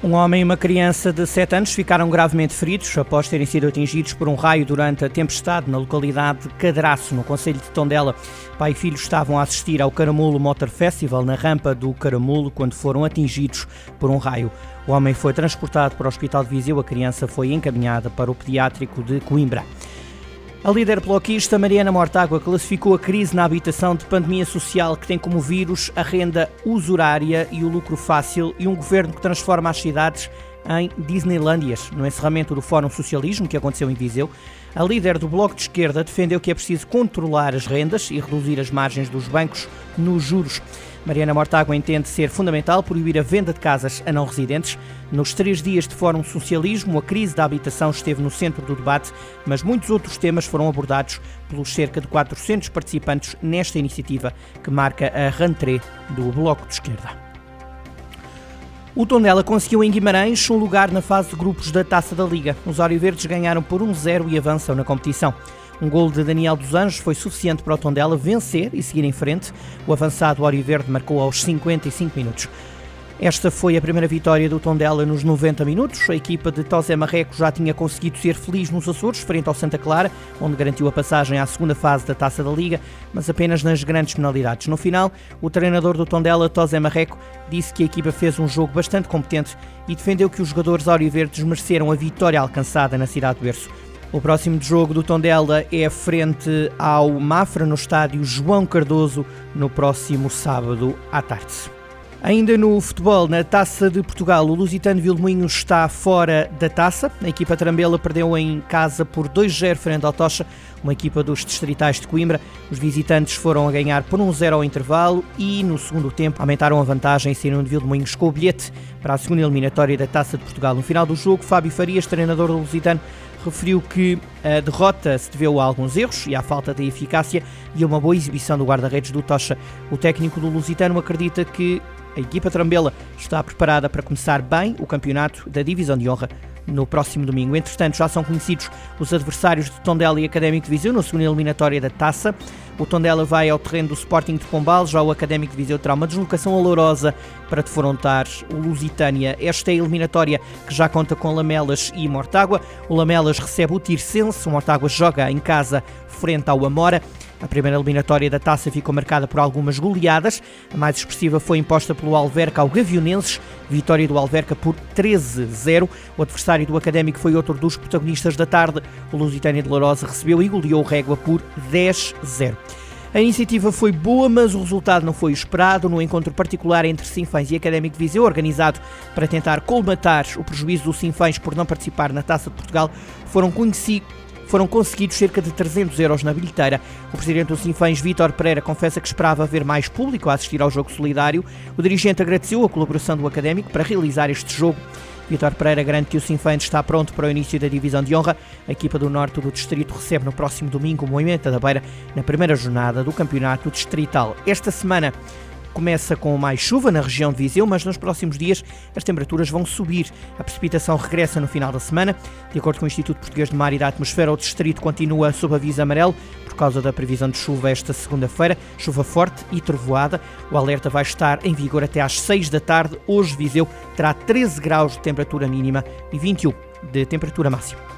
Um homem e uma criança de 7 anos ficaram gravemente feridos após terem sido atingidos por um raio durante a tempestade na localidade de Cadraço, no Conselho de Tondela. Pai e filho estavam a assistir ao Caramulo Motor Festival na rampa do Caramulo quando foram atingidos por um raio. O homem foi transportado para o Hospital de Viseu, a criança foi encaminhada para o pediátrico de Coimbra. A líder bloquista Mariana Mortágua classificou a crise na habitação de pandemia social que tem como vírus a renda usurária e o lucro fácil e um governo que transforma as cidades em Disneylândias. No encerramento do Fórum Socialismo, que aconteceu em Viseu, a líder do Bloco de Esquerda defendeu que é preciso controlar as rendas e reduzir as margens dos bancos nos juros. Mariana Mortágua entende ser fundamental proibir a venda de casas a não residentes. Nos três dias de Fórum Socialismo, a crise da habitação esteve no centro do debate, mas muitos outros temas foram abordados pelos cerca de 400 participantes nesta iniciativa que marca a rentrée do Bloco de Esquerda. O Tondela conseguiu em Guimarães um lugar na fase de grupos da Taça da Liga. Os Verdes ganharam por 1-0 e avançam na competição. Um gol de Daniel dos Anjos foi suficiente para o Tondela vencer e seguir em frente. O avançado Verde marcou aos 55 minutos. Esta foi a primeira vitória do Tondela nos 90 minutos. A equipa de Tosé Marreco já tinha conseguido ser feliz nos Açores, frente ao Santa Clara, onde garantiu a passagem à segunda fase da Taça da Liga, mas apenas nas grandes penalidades. No final, o treinador do Tondela, Tosé Marreco, disse que a equipa fez um jogo bastante competente e defendeu que os jogadores auriverdes mereceram a vitória alcançada na cidade do berço. O próximo jogo do Tondela é frente ao Mafra no estádio João Cardoso no próximo sábado à tarde. Ainda no futebol, na Taça de Portugal, o Lusitano Vilmoinhos está fora da taça. A equipa Trambela perdeu em casa por 2-0 frente ao Tocha, uma equipa dos distritais de Coimbra. Os visitantes foram a ganhar por 1-0 ao intervalo e, no segundo tempo, aumentaram a vantagem, saindo de Vilmoinhos com o bilhete para a segunda eliminatória da Taça de Portugal. No final do jogo, Fábio Farias, treinador do Lusitano, referiu que a derrota se deveu a alguns erros e à falta de eficácia e a uma boa exibição do guarda-redes do Tocha. O técnico do Lusitano acredita que a equipa Trambela está preparada para começar bem o campeonato da Divisão de Honra no próximo domingo. Entretanto, já são conhecidos os adversários de Tondela e Académico de Viseu na segunda eliminatória da Taça. O Tondela vai ao terreno do Sporting de Pombal, já o Académico de Viseu terá uma deslocação olorosa para defrontar o Lusitânia. Esta é a eliminatória que já conta com Lamelas e Mortágua. O Lamelas recebe o Tirsense, o Mortágua joga em casa frente ao Amora. A primeira eliminatória da taça ficou marcada por algumas goleadas. A mais expressiva foi imposta pelo Alverca ao Gavionenses, vitória do Alverca por 13-0. O adversário do Académico foi outro dos protagonistas da tarde. O Lusitânia de Lourosa recebeu e goleou Régua por 10-0. A iniciativa foi boa, mas o resultado não foi esperado. No encontro particular entre Sinfãs e Académico de Viseu, organizado para tentar colmatar o prejuízo do Sinfãs por não participar na Taça de Portugal, foram conhecidos foram conseguidos cerca de 300 euros na bilheteira. O presidente do Sinfãs, Vítor Pereira, confessa que esperava ver mais público a assistir ao jogo solidário. O dirigente agradeceu a colaboração do académico para realizar este jogo. Vítor Pereira garante que o Sinfãs está pronto para o início da divisão de honra. A equipa do norte do distrito recebe no próximo domingo o Moimenta da Beira na primeira jornada do campeonato distrital. Esta semana Começa com mais chuva na região de Viseu, mas nos próximos dias as temperaturas vão subir. A precipitação regressa no final da semana. De acordo com o Instituto Português de Mar e da Atmosfera, o distrito continua sob aviso amarelo por causa da previsão de chuva esta segunda-feira, chuva forte e trovoada. O alerta vai estar em vigor até às 6 da tarde. Hoje Viseu terá 13 graus de temperatura mínima e 21 de temperatura máxima.